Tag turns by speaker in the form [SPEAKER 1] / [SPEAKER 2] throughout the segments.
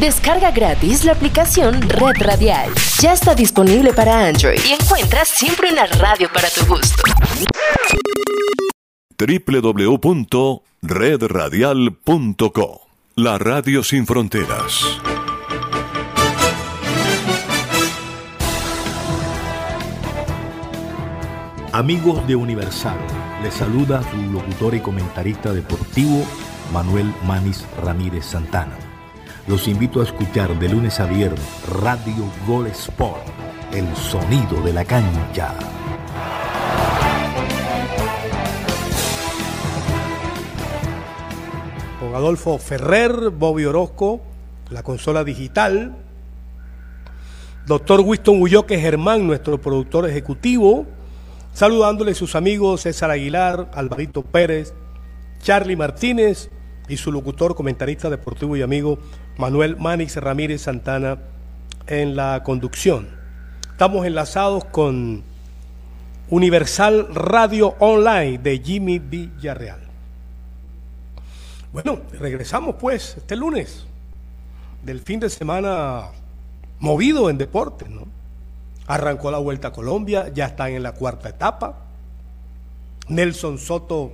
[SPEAKER 1] Descarga gratis la aplicación Red Radial. Ya está disponible para Android y encuentras siempre una radio para tu gusto.
[SPEAKER 2] www.redradial.co La radio sin fronteras.
[SPEAKER 3] Amigos de Universal, les saluda su locutor y comentarista deportivo Manuel Manis Ramírez Santana. Los invito a escuchar de lunes a viernes Radio Gol Sport, el sonido de la cancha.
[SPEAKER 4] Con Adolfo Ferrer, Bobby Orozco, la consola digital, doctor Winston Ulloque Germán, nuestro productor ejecutivo, saludándole a sus amigos César Aguilar, Alvarito Pérez, Charlie Martínez y su locutor, comentarista deportivo y amigo Manuel Manix Ramírez Santana en la conducción. Estamos enlazados con Universal Radio Online de Jimmy Villarreal. Bueno, regresamos pues este lunes del fin de semana movido en deporte, ¿no? Arrancó la Vuelta a Colombia, ya están en la cuarta etapa. Nelson Soto,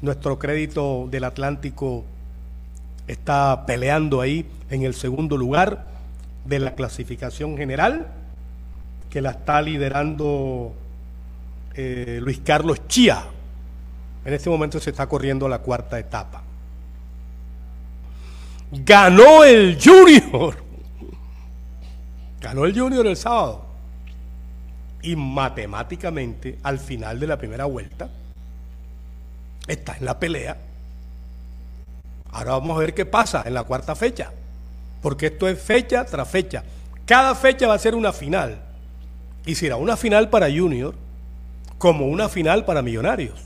[SPEAKER 4] nuestro crédito del Atlántico, está peleando ahí en el segundo lugar de la clasificación general, que la está liderando eh, Luis Carlos Chía. En este momento se está corriendo la cuarta etapa. Ganó el Junior. Ganó el Junior el sábado y matemáticamente al final de la primera vuelta está en la pelea. Ahora vamos a ver qué pasa en la cuarta fecha, porque esto es fecha tras fecha. Cada fecha va a ser una final. Y será una final para Junior, como una final para Millonarios,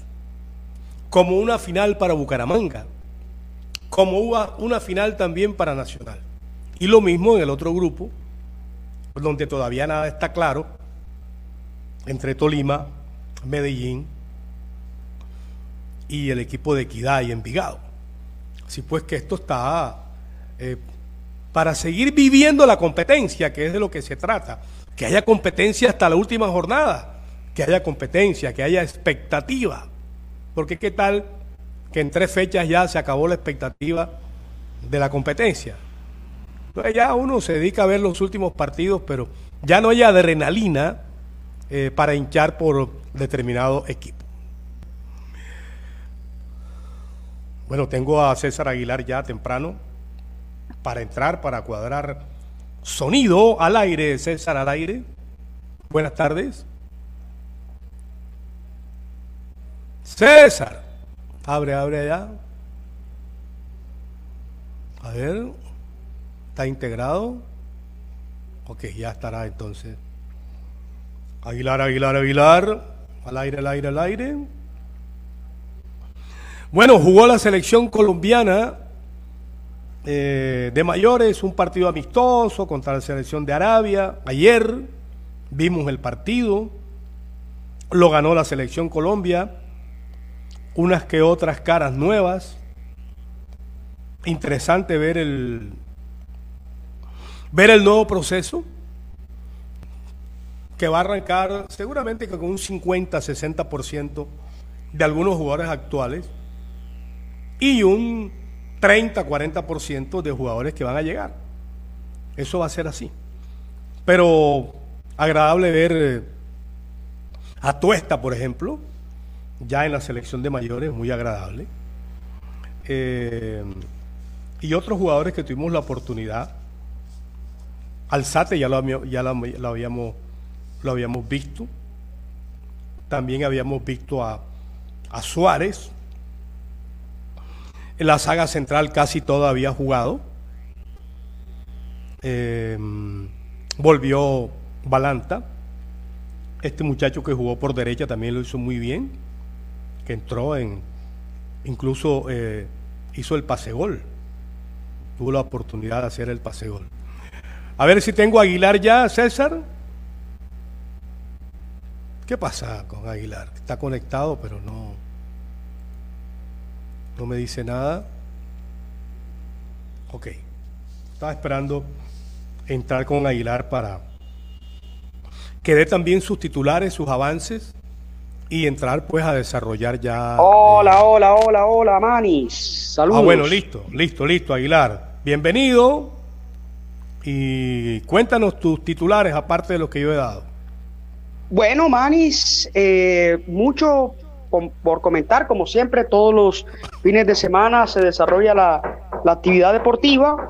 [SPEAKER 4] como una final para Bucaramanga, como una final también para Nacional. Y lo mismo en el otro grupo, donde todavía nada está claro, entre Tolima, Medellín y el equipo de Equidad y Envigado. Así pues que esto está eh, para seguir viviendo la competencia, que es de lo que se trata, que haya competencia hasta la última jornada, que haya competencia, que haya expectativa, porque qué tal que en tres fechas ya se acabó la expectativa de la competencia. Entonces ya uno se dedica a ver los últimos partidos, pero ya no hay adrenalina eh, para hinchar por determinado equipo. Bueno, tengo a César Aguilar ya temprano para entrar, para cuadrar sonido al aire. César al aire. Buenas tardes. César. Abre, abre allá. A ver. ¿Está integrado? Ok, ya estará entonces. Aguilar, Aguilar, Aguilar. Al aire, al aire, al aire. Bueno, jugó la selección colombiana eh, de mayores, un partido amistoso contra la selección de Arabia. Ayer vimos el partido, lo ganó la selección Colombia, unas que otras caras nuevas. Interesante ver el ver el nuevo proceso que va a arrancar seguramente con un 50-60% de algunos jugadores actuales y un 30-40% de jugadores que van a llegar. Eso va a ser así. Pero agradable ver eh, a Tuesta, por ejemplo, ya en la selección de mayores, muy agradable. Eh, y otros jugadores que tuvimos la oportunidad. Alzate ya lo, ya lo habíamos lo habíamos visto. También habíamos visto a, Suárez. En la saga central casi todo había jugado. Em, volvió Balanta. Este muchacho que jugó por derecha también lo hizo muy bien. Que entró en. Incluso eh, hizo el pase gol. Tuvo la oportunidad de hacer el pase gol. A ver si tengo Aguilar ya, César. ¿Qué pasa con Aguilar? Está conectado, pero no, no me dice nada. Ok. Estaba esperando entrar con Aguilar para que dé también sus titulares, sus avances y entrar pues a desarrollar ya.
[SPEAKER 5] Hola, eh, hola, hola, hola, Manis. Saludos.
[SPEAKER 4] Ah, bueno, listo, listo, listo, Aguilar. Bienvenido y cuéntanos tus titulares aparte de los que yo he dado.
[SPEAKER 5] Bueno, Manis, eh, mucho por comentar, como siempre, todos los fines de semana se desarrolla la, actividad deportiva.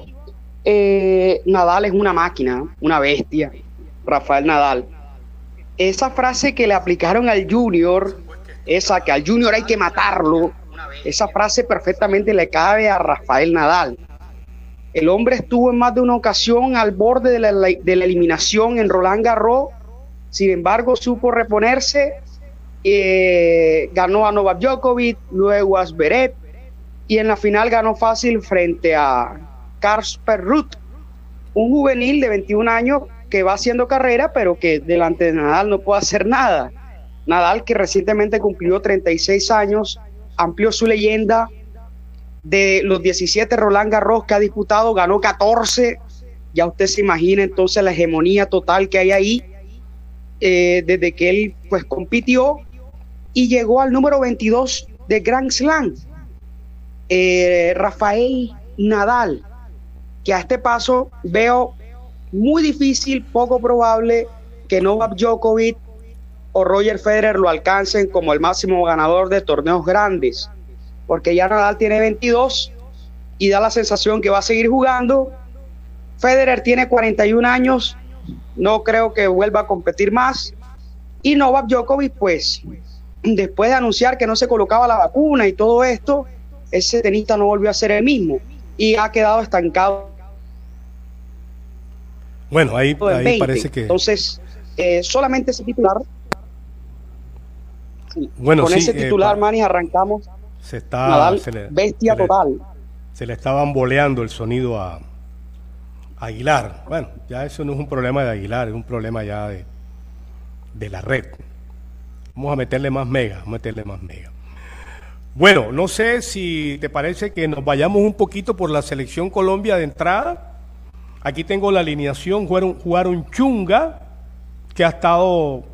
[SPEAKER 5] Eh, Nadal es una máquina, una bestia, Rafael Nadal esa frase que le aplicaron al Junior, esa que al Junior hay que matarlo, esa frase perfectamente le cabe a Rafael Nadal. El hombre estuvo en más de una ocasión al borde de la, eliminación en Roland Garros, sin embargo supo reponerse, eh, ganó a Novak Djokovic, luego a Zverev y en la final ganó fácil frente a Kasper Ruth, un juvenil de 21 años que va haciendo carrera, pero que delante de Nadal no puede hacer nada. Nadal, que recientemente cumplió 36 años, amplió su leyenda de los 17 Roland Garros que ha disputado, ganó 14. Ya usted se imagina entonces la hegemonía total que hay ahí eh, desde que él pues compitió y llegó al número 22 de Grand Slam. Eh, Rafael Nadal, que a este paso veo muy difícil, poco probable que Novak Djokovic o Roger Federer lo alcancen como el máximo ganador de torneos grandes, porque ya Nadal tiene 22 y da la sensación que va a seguir jugando. Federer tiene 41 años, no creo que vuelva a competir más. Y Novak Djokovic, pues, después de anunciar que no se colocaba la vacuna y todo esto, ese tenista no volvió a ser el mismo y ha quedado estancado
[SPEAKER 4] bueno, ahí, parece que.
[SPEAKER 5] Entonces, eh, solamente ese titular. Bueno, con ese eh, titular, Manny, arrancamos.
[SPEAKER 4] Se está.
[SPEAKER 5] bestia total.
[SPEAKER 4] Se le está bamboleando el sonido a, Aguilar. Bueno, ya eso no es un problema de Aguilar, es un problema ya de, de la red. Vamos a meterle más mega, a meterle más mega. Bueno, no sé si te parece que nos vayamos un poquito por la selección Colombia de entrada Aquí tengo la alineación, jugaron, Chunga, que ha estado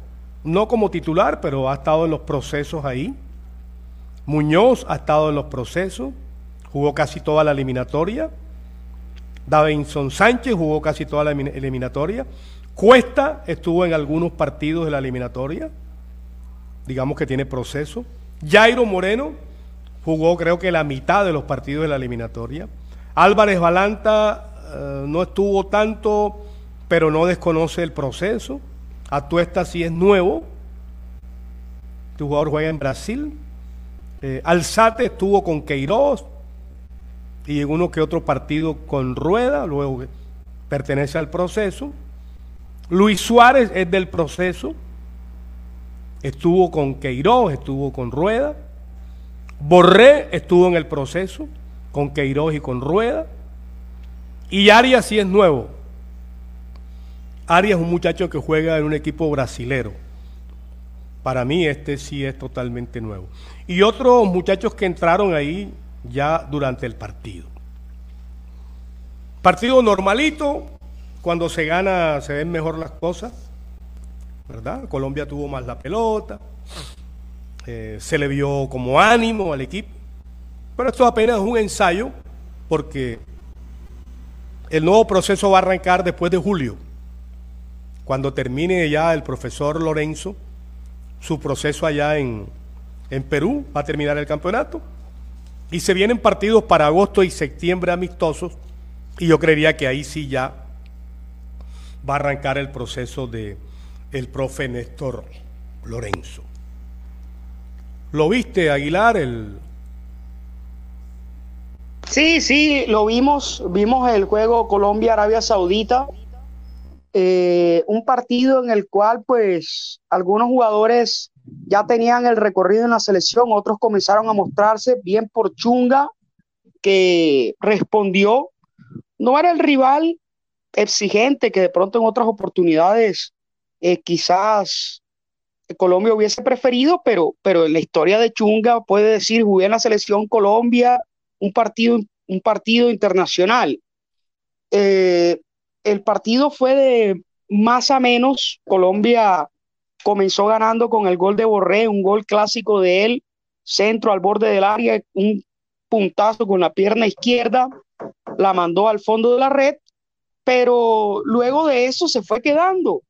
[SPEAKER 4] no como titular, pero ha estado en los procesos ahí. Muñoz ha estado en los procesos, jugó casi toda la eliminatoria. Davinson Sánchez jugó casi toda la eliminatoria. Cuesta estuvo en algunos partidos de la eliminatoria, digamos que tiene proceso. Jairo Moreno jugó creo que la mitad de los partidos de la eliminatoria. Álvarez Balanta eh, no estuvo tanto, pero no desconoce el proceso. Atuesta sí es nuevo. Este jugador juega en Brasil. Eh, Alzate estuvo con Queiroz y en uno que otro partido con Rueda, luego pertenece al proceso. Luis Suárez es del proceso. Estuvo con Queiroz, estuvo con Rueda. Borré estuvo en el proceso con Queiroz y con Rueda. Y Arias sí es nuevo. Arias es un muchacho que juega en un equipo brasilero. Para mí este sí es totalmente nuevo. Y otros muchachos que entraron ahí ya durante el partido. Partido normalito, cuando se gana se ven mejor las cosas, ¿verdad? Colombia tuvo más la pelota, eh, se le vio como ánimo al equipo, pero esto apenas es un ensayo porque el nuevo proceso va a arrancar después de julio, cuando termine ya el profesor Lorenzo su proceso allá en, en Perú, va a terminar el campeonato. Y se vienen partidos para agosto y septiembre amistosos. Y yo creería que ahí sí ya va a arrancar el proceso de el profe Néstor Lorenzo. ¿Lo viste, Aguilar, el,
[SPEAKER 5] Sí, sí, lo vimos, vimos el juego Colombia-Arabia Saudita, eh, un partido en el cual pues algunos jugadores ya tenían el recorrido en la selección, otros comenzaron a mostrarse bien por Chunga, que respondió, no era el rival exigente que de pronto en otras oportunidades eh, quizás Colombia hubiese preferido, pero, pero en la historia de Chunga puede decir, jugué en la selección Colombia, un partido, un partido internacional. eh, el partido fue de más a menos. Colombia comenzó ganando con el gol de Borré, un gol clásico de él, centro al borde del área, un puntazo con la pierna izquierda, la mandó al fondo de la red, pero luego de eso se fue quedando.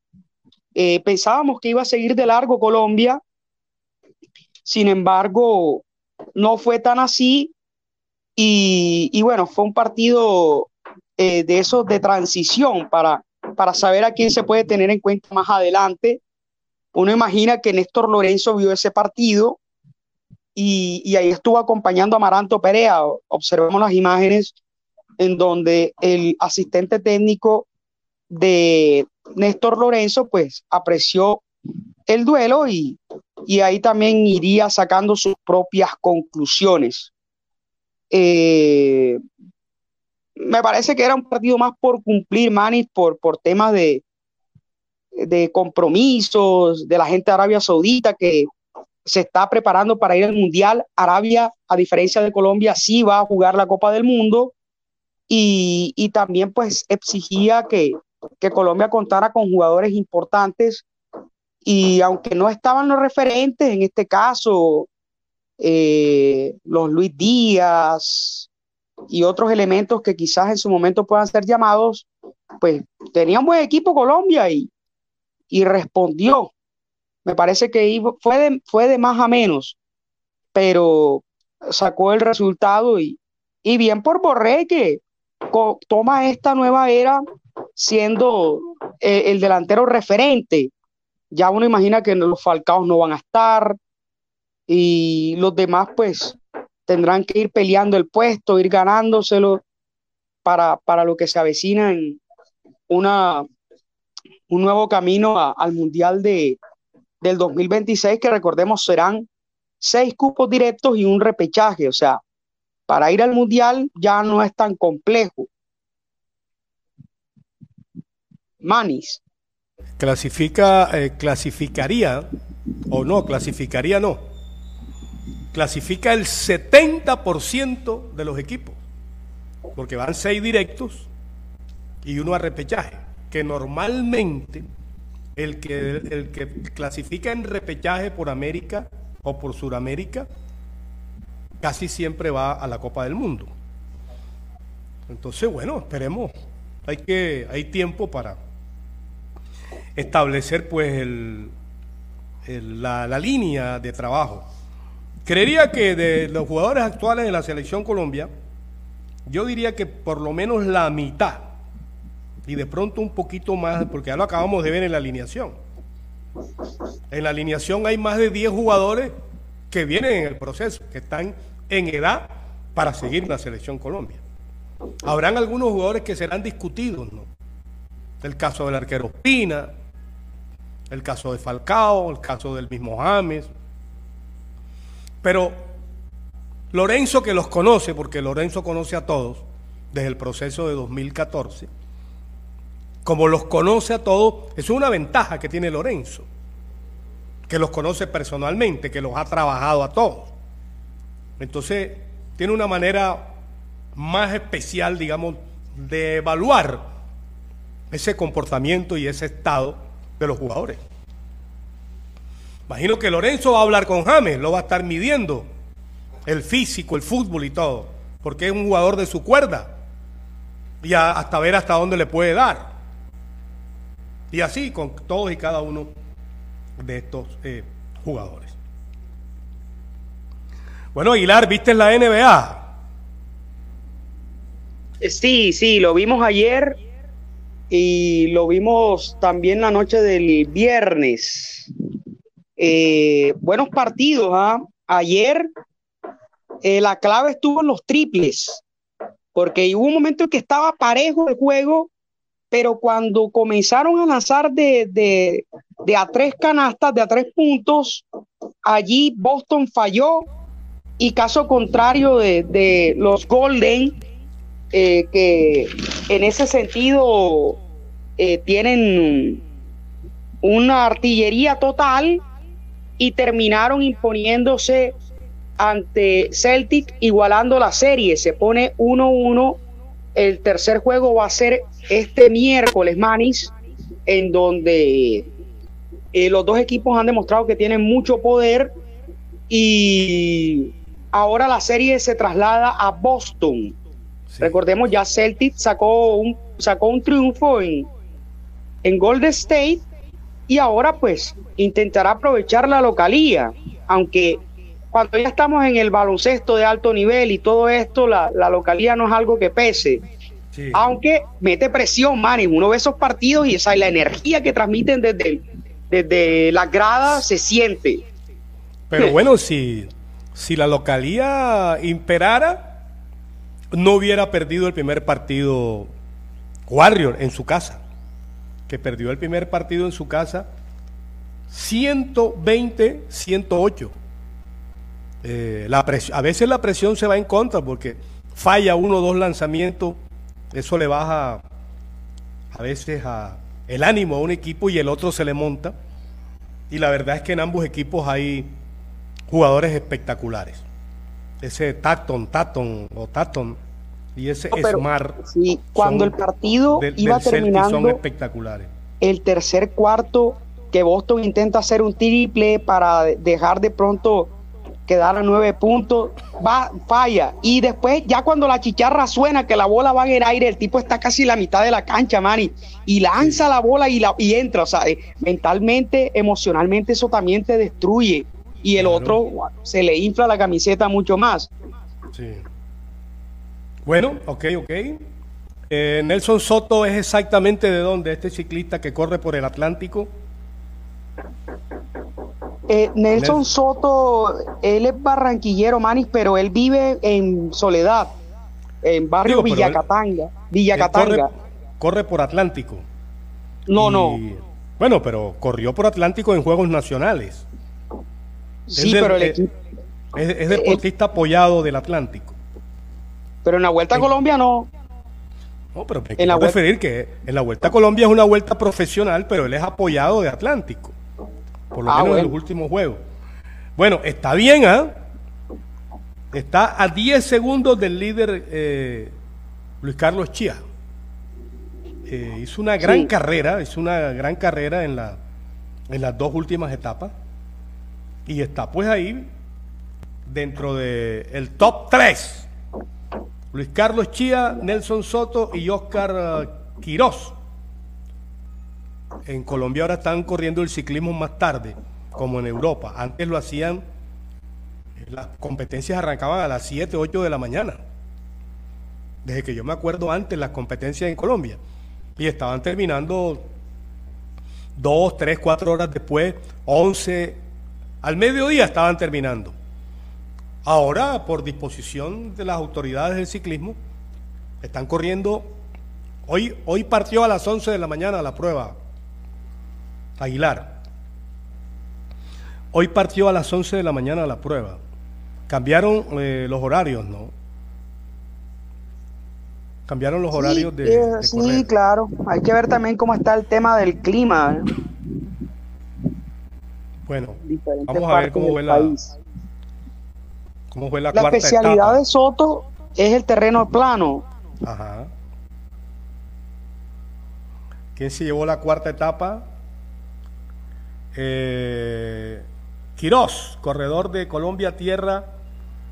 [SPEAKER 5] Eh, pensábamos que iba a seguir de largo Colombia, sin embargo, no fue tan así y, bueno, fue un partido eh, de esos de transición para, para saber a quién se puede tener en cuenta más adelante. Uno imagina que Néstor Lorenzo vio ese partido y, ahí estuvo acompañando a Maranto Perea. Observemos las imágenes en donde el asistente técnico de Néstor Lorenzo pues apreció el duelo y, y ahí también iría sacando sus propias conclusiones. Eh, me parece que era un partido más por cumplir, Manis, por, por temas de, de compromisos de la gente de Arabia Saudita que se está preparando para ir al Mundial. Arabia, a diferencia de Colombia, sí va a jugar la Copa del Mundo y, y también pues exigía que, que Colombia contara con jugadores importantes y aunque no estaban los referentes, en este caso, eh, los Luis Díaz y otros elementos que quizás en su momento puedan ser llamados, pues tenía un buen equipo Colombia y, y respondió. Me parece que fue de, fue de más a menos, pero sacó el resultado y, y bien por Borré que toma esta nueva era siendo eh, el delantero referente. Ya uno imagina que los falcaos no van a estar y los demás pues tendrán que ir peleando el puesto, ir ganándoselo para, para lo que se avecina en una un nuevo camino al Mundial de, del 2026, que recordemos serán seis cupos directos y un repechaje. O sea, para ir al Mundial ya no es tan complejo. Manis.
[SPEAKER 4] Clasifica, eh, clasificaría, o no, clasificaría no. Clasifica el 70% de los equipos, porque van seis directos y uno a repechaje que normalmente el que, el que clasifica en repechaje por América o por Sudamérica casi siempre va a la Copa del Mundo. Entonces, bueno, esperemos. Hay que hay tiempo para establecer pues la, la línea de trabajo. Creería que de los jugadores actuales de la selección Colombia, yo diría que por lo menos la mitad y de pronto un poquito más, porque ya lo acabamos de ver en la alineación. En la alineación hay más de 10 jugadores que vienen en el proceso, que están en edad para seguir la selección Colombia. Habrán algunos jugadores que serán discutidos, ¿no? El caso del arquero Pina, el caso de Falcao, el caso del mismo James. Pero Lorenzo que los conoce, porque Lorenzo conoce a todos desde el proceso de 2014, como los conoce a todos, es una ventaja que tiene Lorenzo, que los conoce personalmente, que los ha trabajado a todos. Entonces, tiene una manera más especial, digamos, de evaluar ese comportamiento y ese estado de los jugadores. Imagino que Lorenzo va a hablar con James, lo va a estar midiendo, el físico, el fútbol y todo, porque es un jugador de su cuerda, y hasta ver hasta dónde le puede dar. Y así con todos y cada uno de estos eh, jugadores. Bueno, Aguilar, ¿viste la NBA?
[SPEAKER 5] Sí, sí, lo vimos ayer y lo vimos también la noche del viernes. Eh, buenos partidos, ¿ah? Ayer la clave estuvo en los triples, porque hubo un momento en que estaba parejo el juego pero cuando comenzaron a lanzar de, a tres canastas, de a tres puntos, allí Boston falló y caso contrario de, los Golden, eh, que en ese sentido eh, tienen una artillería total y terminaron imponiéndose ante Celtic igualando la serie. Se pone 1-1 el tercer juego va a ser este miércoles, Manis, en donde eh, los dos equipos han demostrado que tienen mucho poder y ahora la serie se traslada a Boston. Recordemos, ya Celtic sacó un, sacó un triunfo en, en Golden State y ahora pues intentará aprovechar la localía, aunque cuando ya estamos en el baloncesto de alto nivel y todo esto, la, localía no es algo que pese. Aunque mete presión, man, uno ve esos partidos y esa la energía que transmiten desde, desde las gradas se siente.
[SPEAKER 4] Pero bueno, si, si la localía imperara, no hubiera perdido el primer partido Warrior en su casa, que perdió el primer partido en su casa 120-108. Eh, a veces la presión se va en contra porque falla uno o dos lanzamientos, eso le baja a veces a el ánimo a un equipo y el otro se le monta. Y la verdad es que en ambos equipos hay jugadores espectaculares. Ese Taton, Taton o Taton y ese Smart.
[SPEAKER 5] Sí, cuando el partido iba terminando,
[SPEAKER 4] son espectaculares.
[SPEAKER 5] El tercer cuarto que Boston intenta hacer un triple para dejar de pronto quedar a nueve puntos, va, falla. Y después, ya cuando la chicharra suena, que la bola va en el aire, el tipo está casi la mitad de la cancha, Manny, y lanza la bola y, la, y entra. O sea, eh, mentalmente, emocionalmente, eso también te destruye. Y el otro se le infla la camiseta mucho más.
[SPEAKER 4] Sí. Bueno, ok, ok. Eh, Nelson Soto es exactamente de dónde, este ciclista que corre por el Atlántico.
[SPEAKER 5] Eh, Nelson Soto, él es barranquillero, Manis, pero él vive en Soledad, en barrio Villacatanga. Villacatanga.
[SPEAKER 4] Corre, por Atlántico.
[SPEAKER 5] No, no.
[SPEAKER 4] Bueno, pero corrió por Atlántico en Juegos Nacionales.
[SPEAKER 5] Sí, pero el
[SPEAKER 4] eh, equipo. Es, deportista apoyado del Atlántico.
[SPEAKER 5] Pero en la Vuelta a Colombia no.
[SPEAKER 4] No, pero me quiero referir que en la Vuelta a Colombia es una vuelta profesional, pero él es apoyado de Atlántico por lo ah, menos en los últimos juegos. Bueno, está bien, ¿ah? Está a 10 segundos del líder eh, Luis Carlos Chía. Eh, hizo una gran carrera, hizo una gran carrera en, la, en las dos últimas etapas. Y está pues ahí dentro del el top 3. Luis Carlos Chía, Nelson Soto y Oscar uh, Quirós en Colombia ahora están corriendo el ciclismo más tarde, como en Europa. Antes lo hacían, las competencias arrancaban a las 7, 8 de la mañana. Desde que yo me acuerdo antes, las competencias en Colombia. Y estaban terminando 2, 3, 4 horas después, 11, al mediodía estaban terminando. Ahora, por disposición de las autoridades del ciclismo, están corriendo. Hoy, hoy partió a las 11 de la mañana la prueba Aguilar. Hoy partió a las 11 de la mañana la prueba. Cambiaron eh, los horarios, ¿no? Cambiaron los horarios de,
[SPEAKER 5] eh, Sí, claro. Hay que ver también cómo está el tema del clima.
[SPEAKER 4] Bueno, vamos a ver cómo fue la, cómo fue la,
[SPEAKER 5] la especialidad de Soto es el terreno plano.
[SPEAKER 4] Ajá. ¿Quién se llevó la cuarta etapa? Eh, Quirós, corredor de Colombia Tierra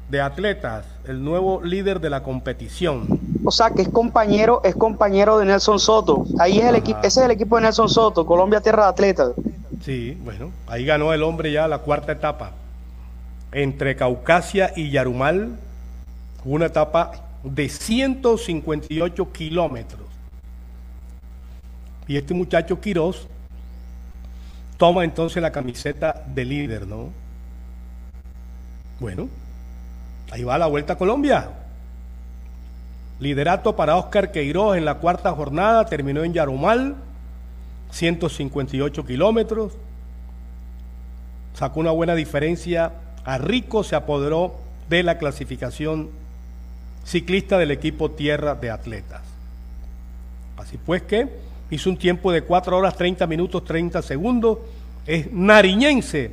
[SPEAKER 4] de Atletas, el nuevo líder de la competición.
[SPEAKER 5] O sea que es compañero, es compañero de Nelson Soto. Ahí es el equipo, ese es el equipo de Nelson Soto, Colombia Tierra de Atletas.
[SPEAKER 4] Sí, bueno, ahí ganó el hombre ya la cuarta etapa. Entre Caucasia y Yarumal, una etapa de 158 kilómetros. Y este muchacho Quirós toma entonces la camiseta de líder, ¿no? Bueno, ahí va la Vuelta a Colombia. Liderato para Oscar Queiroz en la cuarta jornada, terminó en Yarumal, 158 kilómetros. Sacó una buena diferencia. A Rico se apoderó de la clasificación ciclista del equipo Tierra de Atletas. Así pues que hizo un tiempo de 4 horas 30 minutos 30 segundos, es nariñense.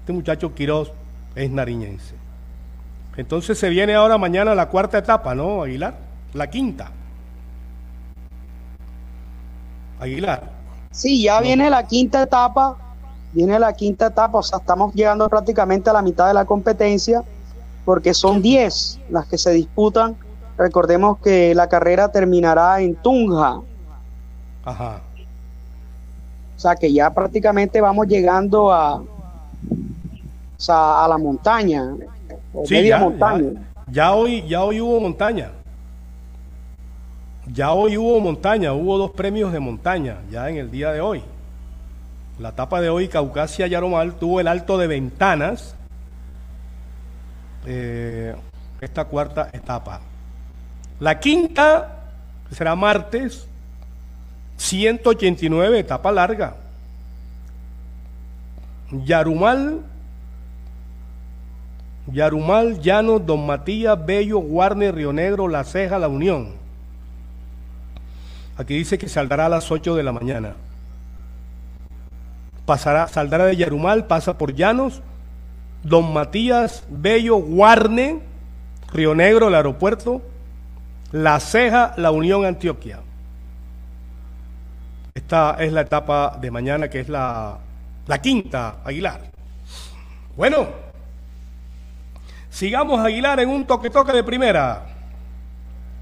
[SPEAKER 4] Este muchacho Quiroz es nariñense. Entonces se viene ahora mañana la cuarta etapa, ¿no, Aguilar? La quinta. Aguilar.
[SPEAKER 5] Sí, ya viene la quinta etapa, viene la quinta etapa, o sea, estamos llegando prácticamente a la mitad de la competencia, porque son 10 las que se disputan. Recordemos que la carrera terminará en Tunja.
[SPEAKER 4] Ajá.
[SPEAKER 5] O sea, que ya prácticamente vamos llegando a, o sea, a la montaña, o
[SPEAKER 4] Sí,
[SPEAKER 5] media
[SPEAKER 4] ya,
[SPEAKER 5] montaña.
[SPEAKER 4] ya. Ya hoy, ya hoy hubo montaña. Ya hoy hubo montaña, hubo dos premios de montaña, ya en el día de hoy. La etapa de hoy, Caucasia Yaromal, tuvo el alto de ventanas. eh, esta cuarta etapa. La quinta será martes, 189, etapa larga. Yarumal, Yarumal, Llano, Don Matías, Bello, Guarne, Río Negro, La Ceja, La Unión. Aquí dice que saldrá a las 8 de la mañana. Pasará, saldrá de Yarumal, pasa por Llanos, Don Matías, Bello, Guarne, Río Negro, el aeropuerto, La Ceja, La Unión, Antioquia. Esta es la etapa de mañana, que es la, la quinta, Aguilar. Bueno, sigamos Aguilar en un toque-toque de primera.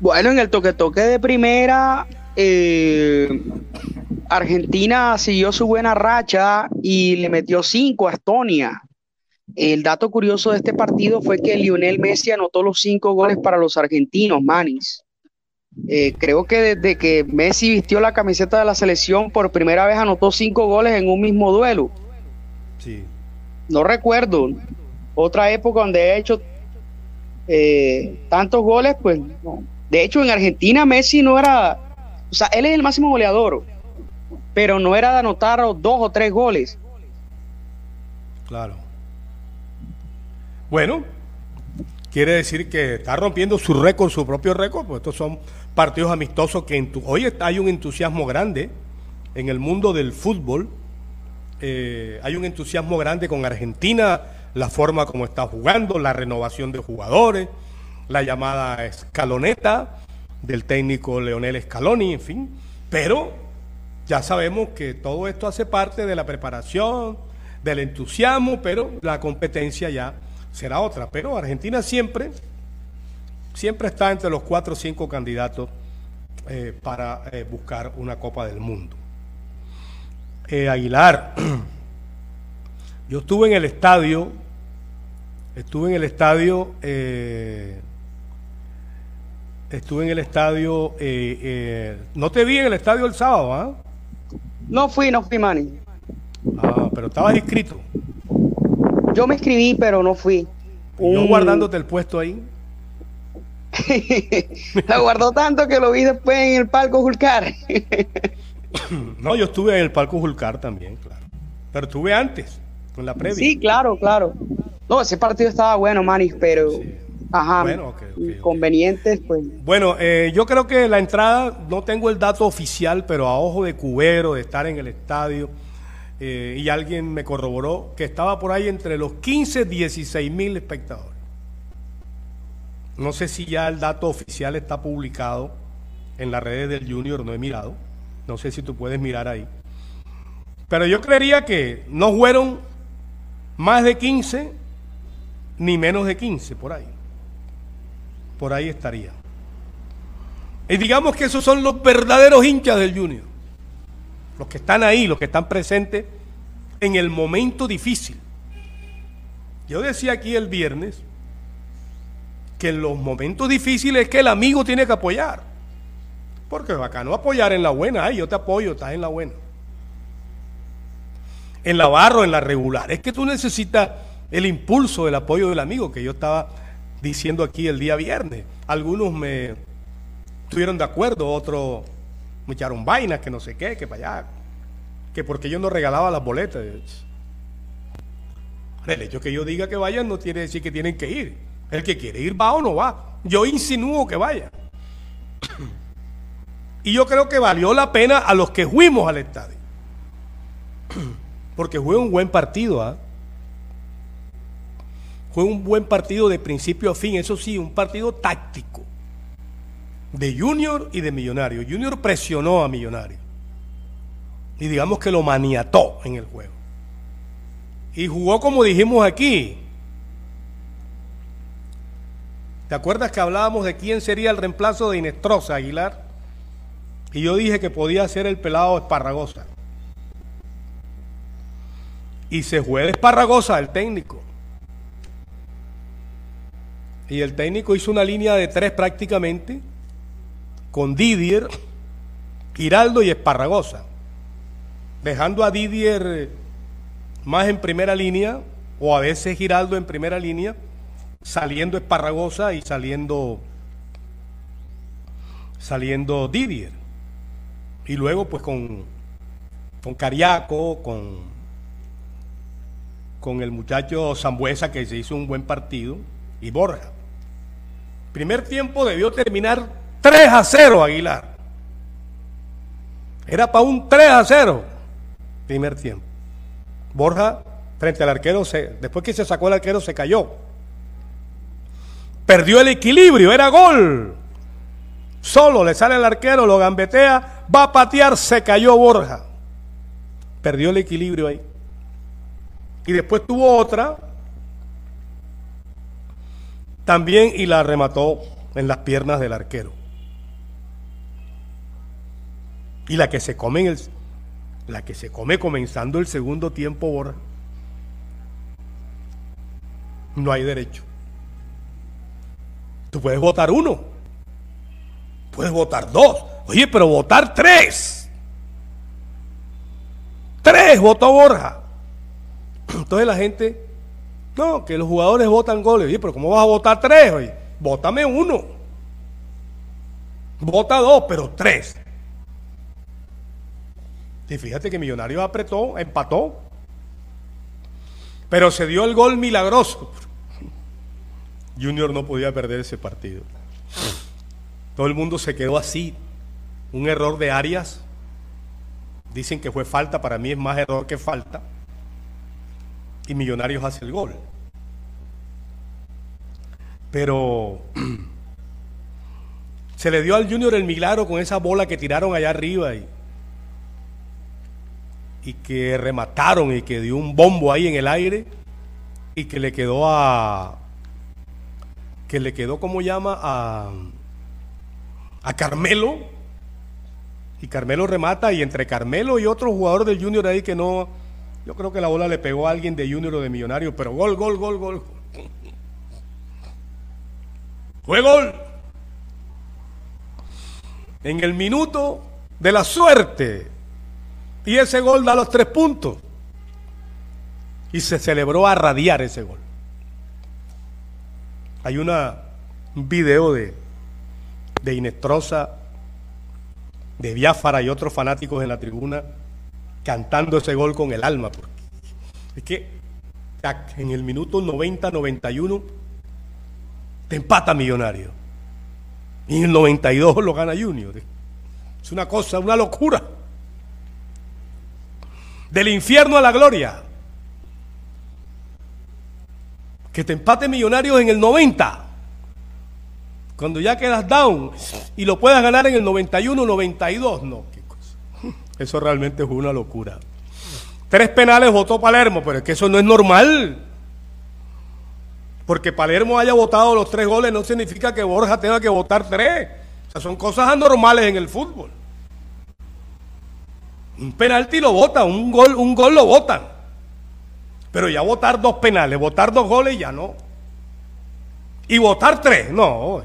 [SPEAKER 5] Bueno, en el toque-toque de primera, eh, Argentina siguió su buena racha y le metió cinco a Estonia. El dato curioso de este partido fue que Lionel Messi anotó los cinco goles para los argentinos, Manis. Eh, creo que desde que Messi vistió la camiseta de la selección por primera vez anotó cinco goles en un mismo duelo.
[SPEAKER 4] Sí.
[SPEAKER 5] No recuerdo otra época donde he hecho eh, tantos goles, pues no. De hecho, en Argentina Messi no era, o sea, él es el máximo goleador, pero no era de anotar dos o tres goles.
[SPEAKER 4] Claro. Bueno, quiere decir que está rompiendo su récord, su propio récord, pues estos son partidos amistosos que hoy hay un entusiasmo grande en el mundo del fútbol. Eh, hay un entusiasmo grande con Argentina, la forma como está jugando, la renovación de jugadores, la llamada escaloneta del técnico Leonel Scaloni, en fin. Pero ya sabemos que todo esto hace parte de la preparación, del entusiasmo, pero la competencia ya será otra. Pero Argentina siempre, siempre está entre los cuatro o cinco candidatos eh, para eh, buscar una Copa del Mundo. Eh, Aguilar, yo estuve en el estadio, estuve en el estadio, estuve en el estadio, eh, eh, no te vi en el estadio el sábado, ¿ah?
[SPEAKER 5] No fui, no fui, Manny.
[SPEAKER 4] Ah, pero estabas inscrito.
[SPEAKER 5] Yo me escribí, pero no fui.
[SPEAKER 4] Y Yo
[SPEAKER 5] Un-
[SPEAKER 4] guardándote el puesto ahí.
[SPEAKER 5] La guardó tanto que lo vi después en el palco Julcar.
[SPEAKER 4] No, yo estuve en el Palco Julcar también, claro. Pero estuve antes, en la previa.
[SPEAKER 5] sí, claro, claro. No, ese partido estaba bueno, Manny, pero... Ajá,
[SPEAKER 4] Bueno,
[SPEAKER 5] inconvenientes, pues...
[SPEAKER 4] Bueno, eh, yo creo que la entrada, no tengo el dato oficial, pero a ojo de cubero, de estar en el estadio, eh, y alguien me corroboró que estaba por ahí entre los 15 y 16 mil espectadores. No sé si ya el dato oficial está publicado en las redes del Junior, no he mirado. No sé si tú puedes mirar ahí. Pero yo creería que no fueron más de 15 ni menos de 15 por ahí. Por ahí estaría. Y digamos que esos son los verdaderos hinchas del Junior. Los que están ahí, los que están presentes en el momento difícil. Yo decía aquí el viernes que en los momentos difíciles es que el amigo tiene que apoyar. Porque es bacano apoyar en la buena. Ay, yo te apoyo, estás en la buena. En la barro, en la regular. Es que tú necesitas el impulso, el apoyo del amigo, que yo estaba diciendo aquí el día viernes. Algunos me estuvieron de acuerdo, otros me echaron vainas, que no sé qué, que para allá. Que porque yo no regalaba las boletas. El hecho que yo diga que vayan no quiere decir que tienen que ir. El que quiere ir va o no va. Yo insinúo que vaya. Y yo creo que valió la pena a los que fuimos al estadio. Porque fue un buen partido. ¿ah? Fue un buen partido de principio a fin. Eso sí, un partido táctico. De Junior y de Millonario. Junior presionó a Millonario. Y digamos que lo maniató en el juego. Y jugó como dijimos aquí. ¿Te acuerdas que hablábamos de quién sería el reemplazo de Inestrosa Aguilar? Y yo dije que podía ser el pelado Esparragosa. Y se fue Esparragosa el técnico. Y el técnico hizo una línea de tres prácticamente, con Didier, Giraldo y Esparragosa. Dejando a Didier eh, más en primera línea, o a veces Giraldo en primera línea, saliendo Esparragosa y saliendo saliendo Didier. Y luego pues con, con Cariaco, con, con el muchacho Zambuesa que se hizo un buen partido y Borja. Primer tiempo debió terminar 3 a 0 Aguilar. Era para un 3 a 0 primer tiempo. Borja frente al arquero, se, después que se sacó el arquero se cayó. Perdió el equilibrio, era gol. Solo le sale el arquero, lo gambetea, va a patear, se cayó Borja. Perdió el equilibrio ahí. Y después tuvo otra, también y la remató en las piernas del arquero. Y la que se come en el, la que se come comenzando el segundo tiempo, Borja, no hay derecho. Tú puedes votar uno, puedes votar dos, oye, pero votar tres. Tres votó Borja. Entonces la gente, no, que los jugadores votan goles. Oye, pero ¿cómo vas a votar tres? Oye, vótame uno. Vota dos, pero tres. Y fíjate que Millonarios apretó, empató. Pero se dio el gol milagroso. Junior no podía perder ese partido. Todo el mundo se quedó así. Un error de Arias. Dicen que fue falta, para mí es más error que falta. Y Millonarios hace el gol. Pero se le dio al Junior el milagro con esa bola que tiraron allá arriba y, y que remataron y que dio un bombo ahí en el aire y que le quedó a que le quedó como llama a a Carmelo y Carmelo remata y entre Carmelo y otro jugador del Junior ahí que no yo creo que la bola le pegó a alguien de Junior o de Millonario pero gol gol gol gol fue gol en el minuto de la suerte y ese gol da los tres puntos. Y se celebró a radiar ese gol. Hay una, un video de, de Inestrosa, de Biafara y otros fanáticos en la tribuna cantando ese gol con el alma. Porque es que en el minuto 90-91 te empata Millonario. Y en el 92 lo gana Junior. Es una cosa, una locura del infierno a la gloria. Que te empate Millonarios en el 90, cuando ya quedas down y lo puedas ganar en el 91, 92. No. Eso realmente es una locura. Tres penales votó Palermo, pero es que eso no es normal. Porque Palermo haya votado los tres goles no significa que Borja tenga que votar tres. O sea, son cosas anormales en el fútbol. Un penalti lo votan, un gol, un gol lo votan. Pero ya votar dos penales, votar dos goles ya no. Y votar tres, no,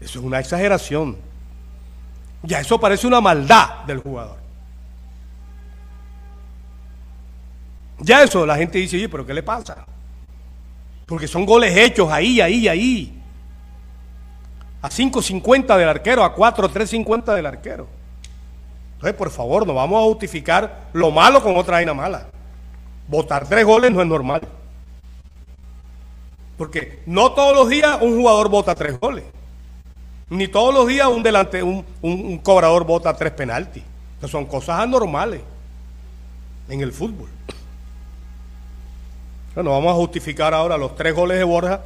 [SPEAKER 4] eso es una exageración. Ya eso parece una maldad del jugador. Ya eso la gente dice, oye, pero ¿qué le pasa? Porque son goles hechos ahí, ahí, ahí. A 5.50 del arquero, a 4, 3.50 del arquero. Entonces, por favor, no vamos a justificar lo malo con otra vaina mala. Votar tres goles no es normal. Porque no todos los días un jugador vota tres goles. Ni todos los días un, delante, un, cobrador vota tres penaltis. son cosas anormales en el fútbol. No vamos a justificar ahora los tres goles de Borja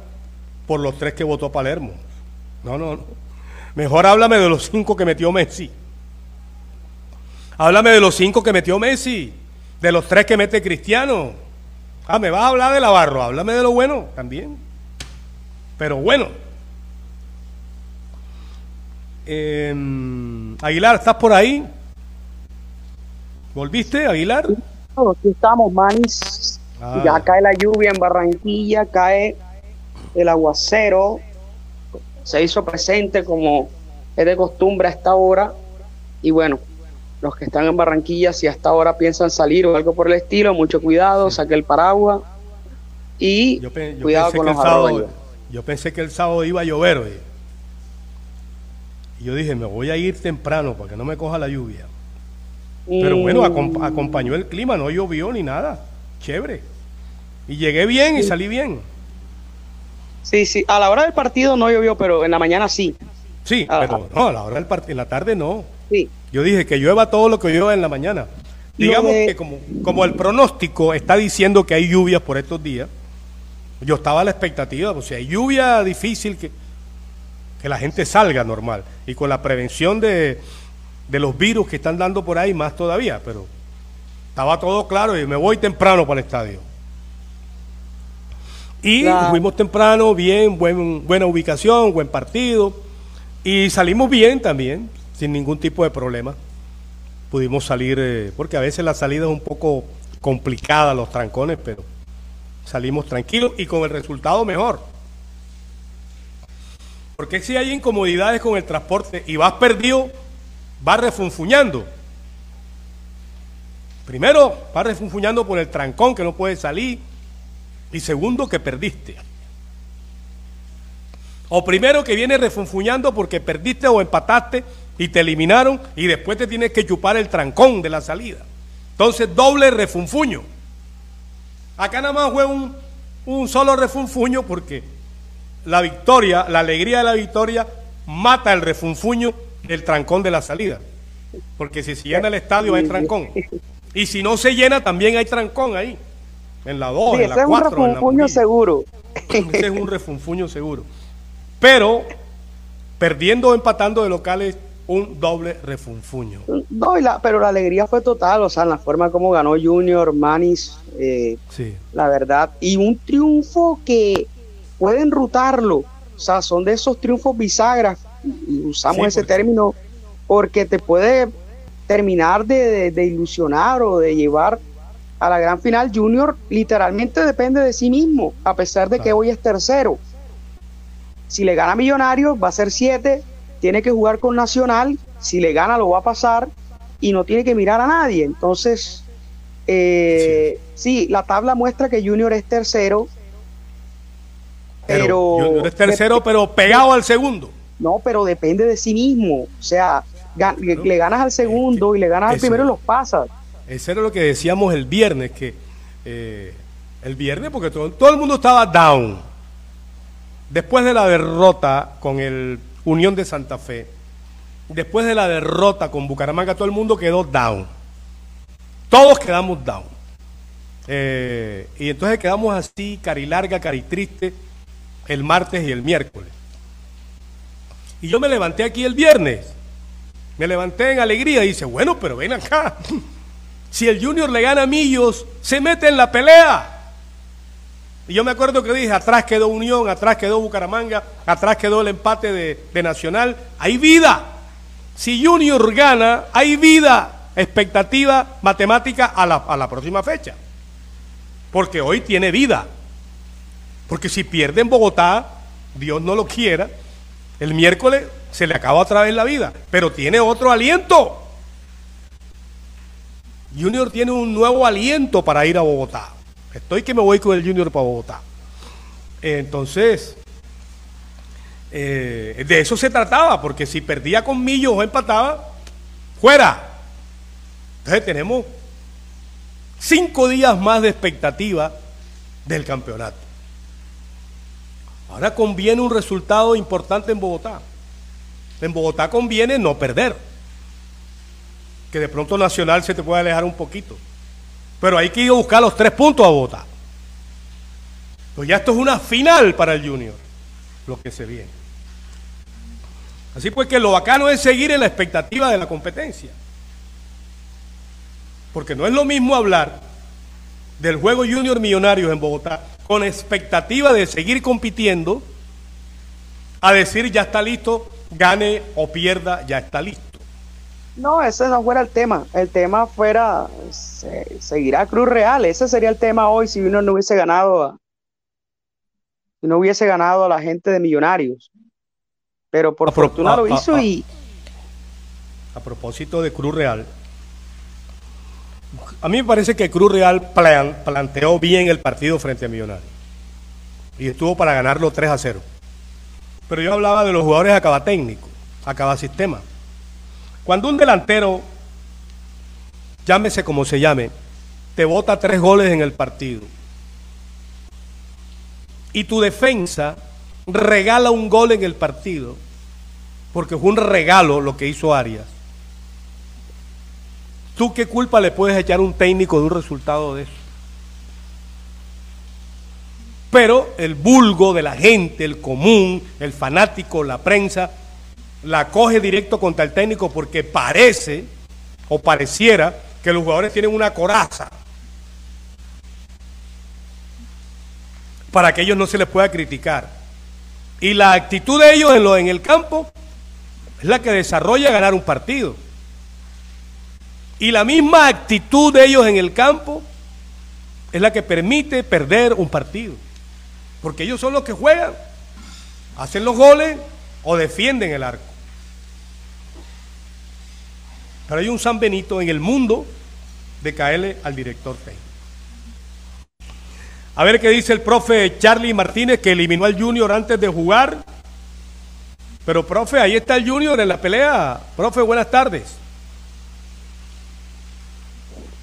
[SPEAKER 4] por los tres que votó Palermo. No, no, no. Mejor háblame de los cinco que metió Messi. Háblame de los cinco que metió Messi, de los tres que mete Cristiano. Ah, me vas a hablar de la barro, háblame de lo bueno también. Pero bueno. Em, Aguilar, ¿estás por ahí? ¿Volviste, Aguilar?
[SPEAKER 5] aquí estamos, Manis. Ah. Ya cae la lluvia en Barranquilla, cae el aguacero. Se hizo presente como es de costumbre a esta hora. Y bueno, los que están en Barranquilla, si hasta ahora piensan salir o algo por el estilo, mucho cuidado, saque el paraguas y cuidado con los
[SPEAKER 4] sábado, Yo pensé que el sábado iba a llover, Y yo dije, me voy a ir temprano para que no me coja la lluvia. Pero bueno, mm. acompañó el clima, no llovió ni nada. Chévere. Y llegué bien y salí bien.
[SPEAKER 5] Sí, sí, a la hora del partido no llovió, pero en la mañana sí.
[SPEAKER 4] Sí, pero no, a la hora del partido, en la tarde no. Sí. Yo dije que llueva todo lo que llueva en la mañana. Digamos que como, como el pronóstico está diciendo que hay lluvias por estos días, yo estaba a la expectativa, o sea, hay lluvia difícil que, que la gente salga normal. Y con la prevención de, de los virus que están dando por ahí, más todavía, pero estaba todo claro y me voy temprano para el estadio. Y fuimos temprano, bien, buen, buena ubicación, buen partido. Y salimos bien también, sin ningún tipo de problema. Pudimos salir, eh, porque a veces la salida es un poco complicada, los trancones, pero salimos tranquilos y con el resultado mejor. Porque si hay incomodidades con el transporte y vas perdido, vas refunfuñando. Primero, vas refunfuñando por el trancón que no puede salir y segundo, que perdiste. O primero que viene refunfuñando porque perdiste o empataste y te eliminaron y después te tienes que chupar el trancón de la salida. Entonces, doble refunfuño. Acá nada más fue un, un solo refunfuño porque la victoria, la alegría de la victoria, mata el refunfuño del trancón de la salida. Porque si se llena el estadio hay trancón. Y si no se llena, también hay trancón ahí en la 2, en la 4. Ese es un refunfuño
[SPEAKER 5] seguro.
[SPEAKER 4] Ese es un refunfuño seguro. Pero perdiendo o empatando de locales, un doble refunfuño.
[SPEAKER 5] No, pero la alegría fue total, o sea, en la forma como ganó Junior, Manis, eh, sí. la verdad. Y un triunfo que puede enrutarlo, o sea, son de esos triunfos bisagras, y usamos ese término, porque te puede terminar de ilusionar o de llevar a la gran final, Junior literalmente depende de sí mismo, a pesar de que hoy es tercero. Si le gana Millonarios, va a ser siete, tiene que jugar con Nacional, si le gana lo va a pasar y no tiene que mirar a nadie. Entonces, eh, sí. la tabla muestra que Junior es tercero, pero...
[SPEAKER 4] Junior es tercero, pero pegado al segundo.
[SPEAKER 5] No, pero depende de sí mismo. O sea, le ganas al segundo y le ganas al primero y los pasas.
[SPEAKER 4] Eso era lo que decíamos el viernes, que eh, el viernes, porque todo, el mundo estaba down. Después de la derrota con el Unión de Santa Fe, después de la derrota con Bucaramanga, todo el mundo quedó down. Todos quedamos down. Eh, y entonces quedamos así, cari larga, cari triste, el martes y el miércoles. Y yo me levanté aquí el viernes. Me levanté en alegría y dice, bueno, pero ven acá. Si el Junior le gana a Millos, se mete en la pelea. Y yo me acuerdo que dije, atrás quedó Unión, atrás quedó Bucaramanga, atrás quedó el empate de, Nacional. Hay vida. Si Junior gana, hay vida, expectativa matemática a la, a la próxima fecha. Porque hoy tiene vida. Porque si pierde en Bogotá, Dios no lo quiera, el miércoles se le acaba otra vez la vida. Pero tiene otro aliento. Junior tiene un nuevo aliento para ir a Bogotá. Estoy que me voy con el Junior para Bogotá. Entonces, eh, de eso se trataba, porque si perdía con Millos o empataba, fuera. Entonces tenemos cinco días más de expectativa del campeonato. Ahora conviene un resultado importante en Bogotá. En Bogotá conviene no perder que de pronto Nacional se te puede alejar un poquito. Pero hay que ir a buscar los tres puntos a votar. Pues ya esto es una final para el Junior, lo que se viene. Así pues que lo bacano es seguir en la expectativa de la competencia. Porque no es lo mismo hablar del juego Junior Millonarios en Bogotá con expectativa de seguir compitiendo a decir ya está listo, gane o pierda, ya está listo.
[SPEAKER 5] No, ese no fuera el tema. El tema fuera, seguirá Cruz Real. Ese sería el tema hoy si uno no hubiese ganado, si no hubiese ganado a la gente de Millonarios. Pero por fortuna lo hizo y...
[SPEAKER 4] A propósito de Cruz Real, a mí me parece que Cruz Real planteó bien el partido frente a Millonarios. Y estuvo para ganarlo 3 a 0. Pero yo hablaba de los jugadores acaba técnico, acaba sistema. Cuando un delantero, llámese como se llame, te bota tres goles en el partido y tu defensa regala un gol en el partido, porque fue un regalo lo que hizo Arias, ¿tú qué culpa le puedes echar a un técnico de un resultado de eso? Pero el vulgo de la gente, el común, el fanático, la prensa, la coge directo contra el técnico porque parece o pareciera que los jugadores tienen una coraza para que ellos no se les pueda criticar. Y la actitud de ellos en, lo, en el campo es la que desarrolla ganar un partido. Y la misma actitud de ellos en el campo es la que permite perder un partido. Porque ellos son los que juegan, hacen los goles o defienden el arco. Pero hay un San Benito en el mundo de caerle al director técnico. A ver qué dice el profe Charlie Martínez que eliminó al Junior antes de jugar. Pero profe, ahí está el Junior en la pelea. Profe, buenas tardes.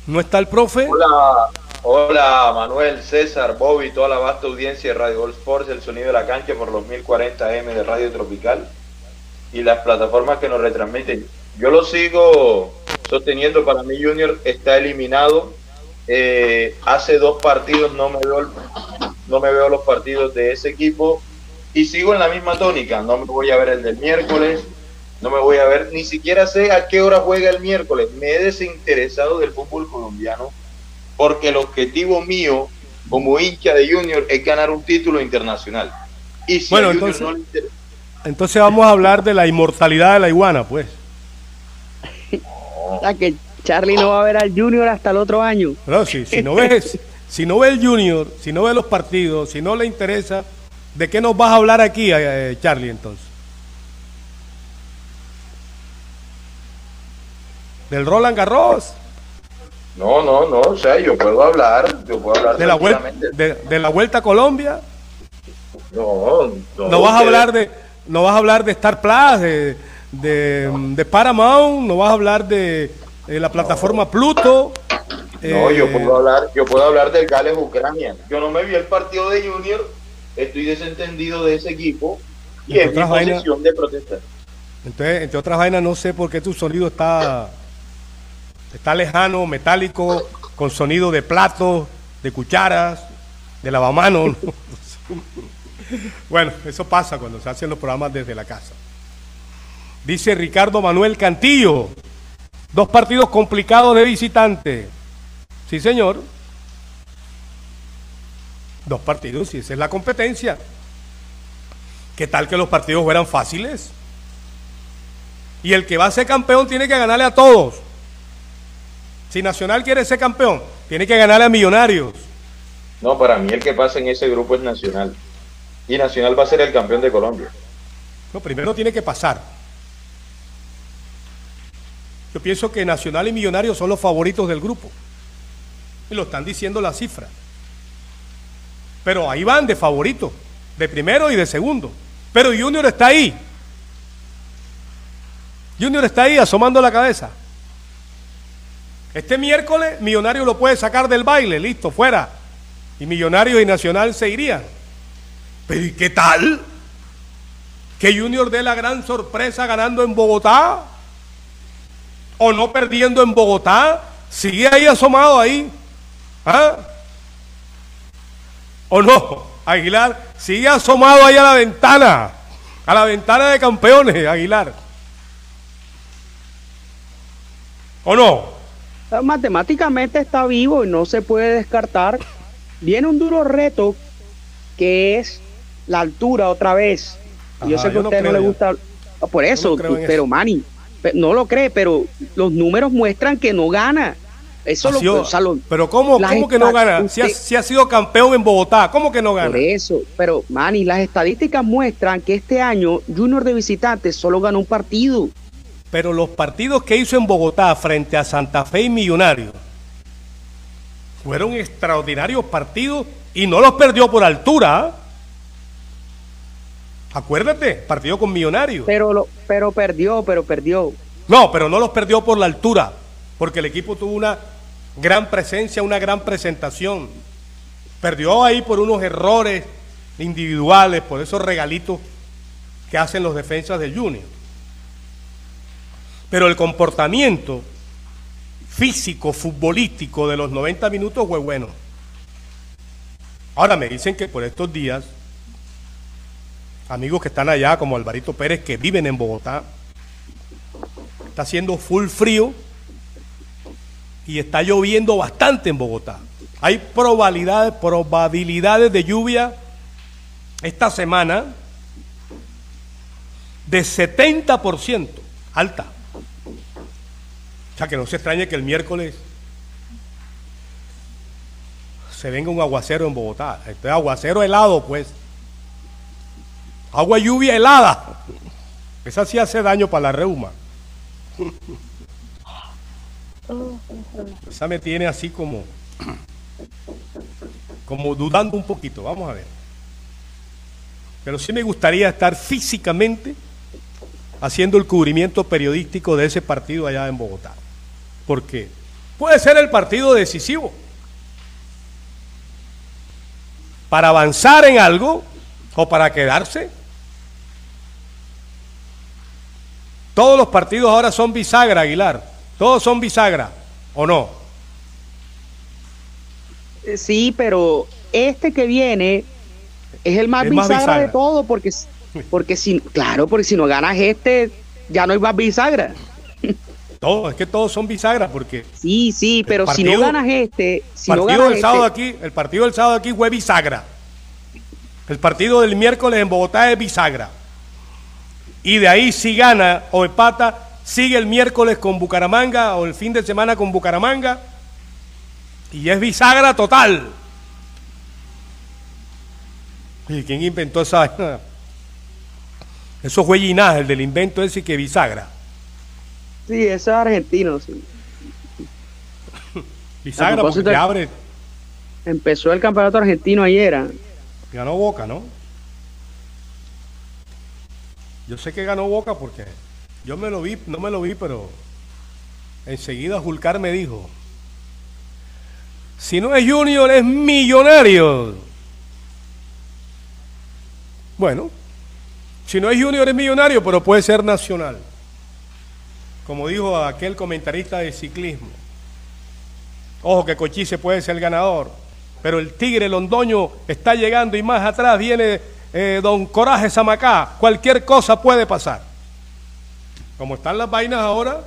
[SPEAKER 4] ¿No está el profe?
[SPEAKER 6] Hola, hola Manuel, César, Bobby, toda la vasta audiencia de Radio Gold Sports, el sonido de la cancha por los 1040M de Radio Tropical y las plataformas que nos retransmiten. Yo lo sigo sosteniendo, para mí Junior está eliminado. Eh, hace dos partidos no me, veo, no me veo los partidos de ese equipo y sigo en la misma tónica. No me voy a ver el del miércoles, no me voy a ver, ni siquiera sé a qué hora juega el miércoles. Me he desinteresado del fútbol colombiano porque el objetivo mío como hincha de Junior es ganar un título internacional.
[SPEAKER 4] Y si bueno, entonces, entonces vamos a hablar de la inmortalidad de la iguana, pues.
[SPEAKER 5] O sea que Charlie no va a ver al Junior hasta el otro año.
[SPEAKER 4] No, si, si no ves, si no ve el Junior, si no ve los partidos, si no le interesa, ¿de qué nos vas a hablar aquí, eh, Charlie, entonces? ¿Del Roland Garros?
[SPEAKER 6] No, no, no, o sea, yo puedo hablar, yo puedo hablar
[SPEAKER 4] de la vuelta de, la vuelta a Colombia.
[SPEAKER 6] No,
[SPEAKER 4] no. No vas a hablar de, no vas a hablar de Star Plus, de de, Paramount, no vas a hablar de, la plataforma Pluto.
[SPEAKER 6] No, yo eh, puedo hablar, yo puedo hablar del Gales Ucrania. Yo no me vi el partido de Junior, estoy desentendido de ese equipo y en mi posición de protestar.
[SPEAKER 4] Entonces, entre otras vainas, no sé por qué tu sonido está, está lejano, metálico, con sonido de platos, de cucharas, de lavamanos. bueno, eso pasa cuando se hacen los programas desde la casa. Dice Ricardo Manuel Cantillo. Dos partidos complicados de visitante. Sí, señor. Dos partidos, y esa es la competencia. ¿Qué tal que los partidos fueran fáciles? Y el que va a ser campeón tiene que ganarle a todos. Si Nacional quiere ser campeón, tiene que ganarle a Millonarios.
[SPEAKER 6] No, para mí el que pasa en ese grupo es Nacional. Y Nacional va a ser el campeón de Colombia.
[SPEAKER 4] No, primero tiene que pasar. Yo pienso que Nacional y Millonarios son los favoritos del grupo. Y lo están diciendo las cifras. Pero ahí van de favorito, de primero y de segundo. Pero Junior está ahí. Junior está ahí asomando la cabeza. Este miércoles Millonario lo puede sacar del baile, listo, fuera. Y Millonarios y Nacional se irían. Pero ¿y qué tal? Que Junior dé la gran sorpresa ganando en Bogotá o no perdiendo en Bogotá, sigue ahí asomado ahí. ¿Ah? ¿O no? Aguilar, sigue asomado ahí a la ventana, a la ventana de campeones, Aguilar. ¿O no?
[SPEAKER 5] Matemáticamente está vivo y no se puede descartar. Viene un duro reto que es la altura otra vez. yo sé que a usted no, le gusta. Por eso, pero Manny, no lo cree, pero los números muestran que no gana. Eso
[SPEAKER 4] lo, Pero ¿cómo, cómo que no gana? si, ha, sido campeón en Bogotá, ¿cómo que no gana?
[SPEAKER 5] Por eso, pero Manny, las estadísticas muestran que este año Junior de visitantes solo ganó un partido.
[SPEAKER 4] Pero los partidos que hizo en Bogotá frente a Santa Fe y Millonarios fueron extraordinarios partidos y no los perdió por altura. Acuérdate, partido con Millonarios.
[SPEAKER 5] Pero, lo, pero perdió, pero perdió.
[SPEAKER 4] No, pero no los perdió por la altura, porque el equipo tuvo una gran presencia, una gran presentación. Perdió ahí por unos errores individuales, por esos regalitos que hacen los defensas del Junior. Pero el comportamiento físico, futbolístico de los 90 minutos fue bueno. Ahora me dicen que por estos días, amigos que están allá, como Alvarito Pérez, que viven en Bogotá, está haciendo full frío y está lloviendo bastante en Bogotá. Hay probabilidades, probabilidades de lluvia esta semana de 70%, alta. O sea que no se extrañe que el miércoles se venga un aguacero en Bogotá. Este aguacero helado, pues. Agua lluvia helada. Esa sí hace daño para la reuma. Esa me tiene así como, como dudando un poquito. Vamos a ver. Pero sí me gustaría estar físicamente haciendo el cubrimiento periodístico de ese partido allá en Bogotá. Porque puede ser el partido decisivo. Para avanzar en algo o para quedarse. Todos los partidos ahora son bisagra, Aguilar. Todos son bisagra, ¿o no?
[SPEAKER 5] Sí, pero este que viene es el más, bisagra, de todo porque, porque si, claro, porque si no ganas este, ya no hay más bisagra.
[SPEAKER 4] Todo, es que todos son bisagra porque.
[SPEAKER 5] Sí, sí, pero si no ganas este, si
[SPEAKER 4] partido
[SPEAKER 5] no
[SPEAKER 4] del sábado este aquí, el partido del sábado aquí fue bisagra. El partido del miércoles en Bogotá es bisagra. Y de ahí si gana o empata, sigue el miércoles con Bucaramanga o el fin de semana con Bucaramanga. Y es bisagra total. ¿Y quién inventó esa? Eso fue Ginás, el del invento ese que bisagra.
[SPEAKER 5] Sí, eso es argentino, sí.
[SPEAKER 4] bisagra porque abre.
[SPEAKER 5] Empezó el campeonato argentino ayer. ¿ah?
[SPEAKER 4] Ganó Boca, ¿no? Yo sé que ganó Boca porque yo me lo vi, no me lo vi, pero enseguida Julcar me dijo, si no es Junior es millonario. Bueno, si no es Junior es millonario, pero puede ser nacional. Como dijo aquel comentarista de ciclismo. Ojo que Cochise puede ser el ganador, pero el Tigre Londoño está llegando y más atrás viene eh, Don Coraje Zamacá. Cualquier cosa puede pasar. Como están las vainas ahora,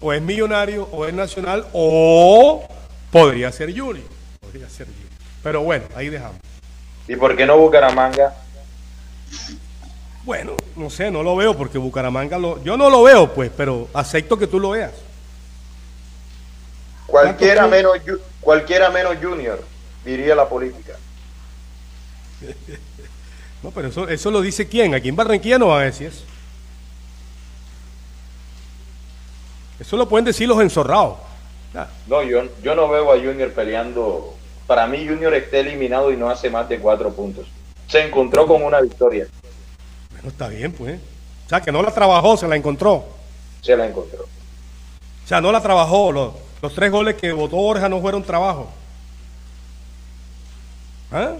[SPEAKER 4] o es millonario, o es nacional, o podría ser Junior. Podría ser Junior. Pero bueno, ahí dejamos.
[SPEAKER 6] ¿Y por qué no Bucaramanga?
[SPEAKER 4] Bueno, no sé, no lo veo porque Bucaramanga lo, yo no lo veo, pues, pero acepto que tú lo veas.
[SPEAKER 6] Cualquiera menos, cualquiera menos Junior, diría la política.
[SPEAKER 4] no, pero eso, eso lo dice quién. Aquí en Barranquilla no va a decir eso. Eso lo pueden decir los enzorrados.
[SPEAKER 6] No, yo, yo no veo a Junior peleando. Para mí Junior está eliminado y no hace más de cuatro puntos. Se encontró con una victoria.
[SPEAKER 4] Bueno, está bien, pues. O sea, que no la trabajó, se la encontró.
[SPEAKER 6] Se la encontró.
[SPEAKER 4] O sea, no la trabajó. Los, los tres goles que votó Borja no fueron trabajo. ¿Ah?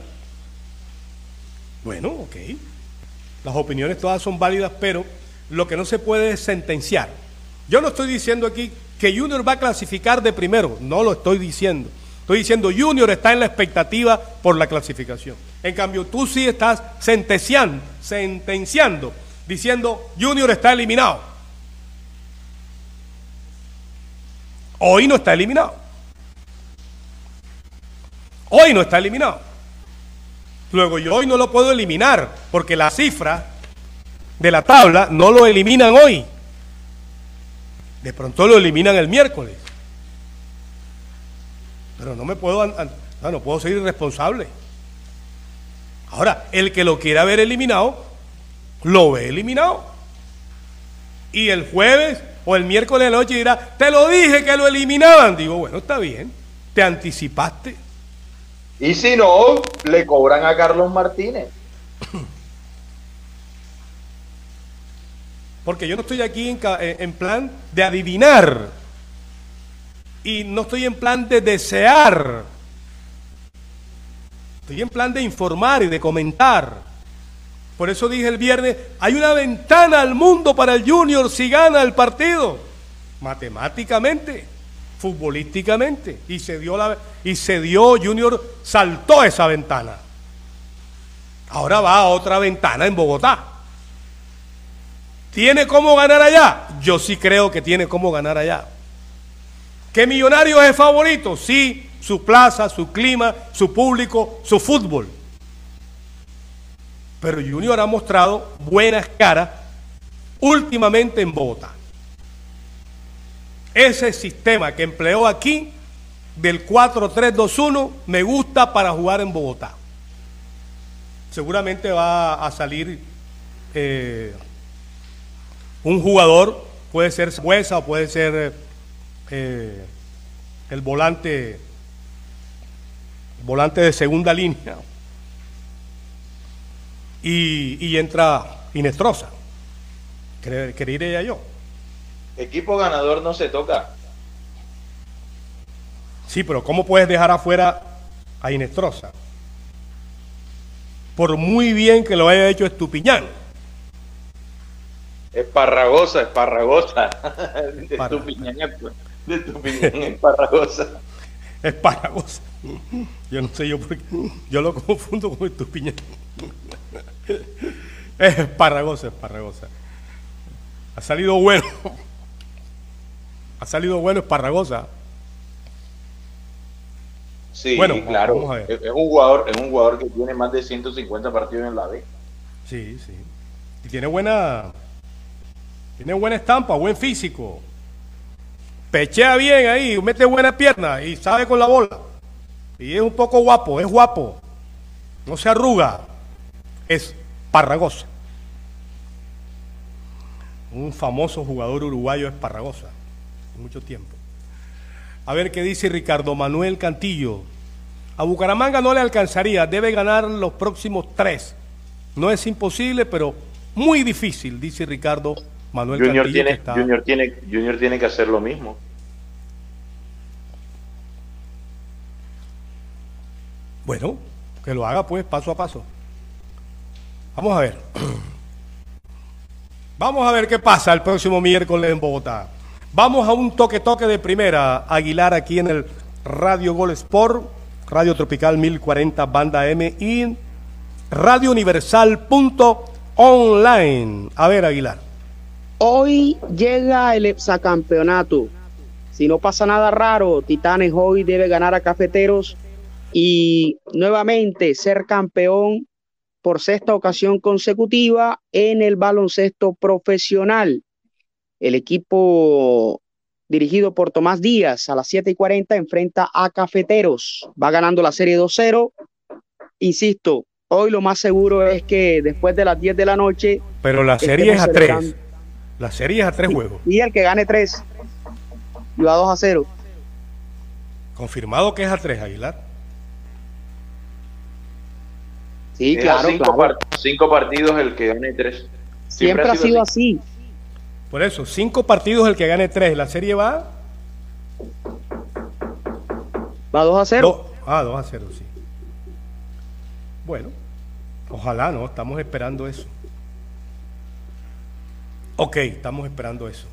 [SPEAKER 4] Bueno, ok. Las opiniones todas son válidas, pero lo que no se puede es sentenciar. Yo no estoy diciendo aquí que Junior va a clasificar de primero, no lo estoy diciendo. Estoy diciendo Junior está en la expectativa por la clasificación. En cambio, tú sí estás sentenciando, sentenciando, diciendo Junior está eliminado. Hoy no está eliminado. Hoy no está eliminado. Luego yo hoy no lo puedo eliminar porque la cifra de la tabla no lo eliminan hoy. De pronto lo eliminan el miércoles. Pero no me puedo, no, puedo ser irresponsable. Ahora, el que lo quiera ver eliminado, lo ve eliminado. Y el jueves o el miércoles de la noche dirá, te lo dije que lo eliminaban. Digo, bueno, está bien, te anticipaste.
[SPEAKER 6] Y si no, le cobran a Carlos Martínez.
[SPEAKER 4] Porque yo no estoy aquí en, en, plan de adivinar. Y no estoy en plan de desear. Estoy en plan de informar y de comentar. Por eso dije el viernes, hay una ventana al mundo para el Junior si gana el partido. Matemáticamente futbolísticamente y se dio la y se dio Junior saltó esa ventana. Ahora va a otra ventana en Bogotá. ¿Tiene cómo ganar allá? Yo sí creo que tiene cómo ganar allá. ¿Qué Millonarios es favorito? Sí, su plaza, su clima, su público, su fútbol. Pero Junior ha mostrado buenas caras últimamente en Bogotá. Ese sistema que empleó aquí del 4-3-2-1 me gusta para jugar en Bogotá. Seguramente va a salir eh, un jugador, puede ser Huesa o puede ser eh, el volante, volante de segunda línea. Y, y entra Inestrosa. Quería yo.
[SPEAKER 6] Equipo ganador no se toca.
[SPEAKER 4] Sí, pero ¿cómo puedes dejar afuera a Inestrosa? Por muy bien que lo haya hecho Estupiñán.
[SPEAKER 6] Esparragosa, esparragosa. Estupiñán, de Estupiñán, esparragosa.
[SPEAKER 4] Esparragosa. Yo no sé yo por qué. Yo lo confundo con Estupiñán. Es esparragosa, esparragosa. Ha salido bueno. Ha salido bueno Esparragosa.
[SPEAKER 6] Sí, bueno, claro. Es, un jugador, es un jugador que tiene más de 150 partidos en la B.
[SPEAKER 4] Sí, sí. Y tiene buena tiene buena estampa, buen físico. Pechea bien ahí, mete buena pierna y sabe con la bola. Y es un poco guapo, es guapo. No se arruga. Es Parragosa. Un famoso jugador uruguayo es Parragosa mucho tiempo. A ver qué dice Ricardo Manuel Cantillo. A Bucaramanga no le alcanzaría, debe ganar los próximos tres. No es imposible, pero muy difícil, dice Ricardo Manuel
[SPEAKER 6] Junior. Tiene, Junior, tiene, Junior tiene que hacer lo mismo.
[SPEAKER 4] Bueno, que lo haga pues paso a paso. Vamos a ver. Vamos a ver qué pasa el próximo miércoles en Bogotá. Vamos a un toque-toque de primera, Aguilar, aquí en el Radio Gol Sport, Radio Tropical 1040 Banda M y Radio Universal online. A ver, Aguilar.
[SPEAKER 5] Hoy llega el hexacampeonato. Si no pasa nada raro, Titanes hoy debe ganar a Cafeteros y nuevamente ser campeón por sexta ocasión consecutiva en el baloncesto profesional. El equipo dirigido por Tomás Díaz a las 7 y 40 enfrenta a Cafeteros. Va ganando la serie 2-0. Insisto, hoy lo más seguro es que después de las 10 de la noche.
[SPEAKER 4] Pero la serie es a 3. La serie es a 3 juegos.
[SPEAKER 5] Y el que gane 3 y va 2 a 0.
[SPEAKER 4] Confirmado que es a 3, Aguilar.
[SPEAKER 5] Sí, claro.
[SPEAKER 6] Cinco, partidos el que gane 3.
[SPEAKER 5] Siempre, ha sido así.
[SPEAKER 4] Por eso, cinco partidos el que gane tres. La serie va.
[SPEAKER 5] Va 2 a 0.
[SPEAKER 4] ah, 2 a 0, sí. Bueno, ojalá, ¿no? Estamos esperando eso. Ok, estamos esperando eso.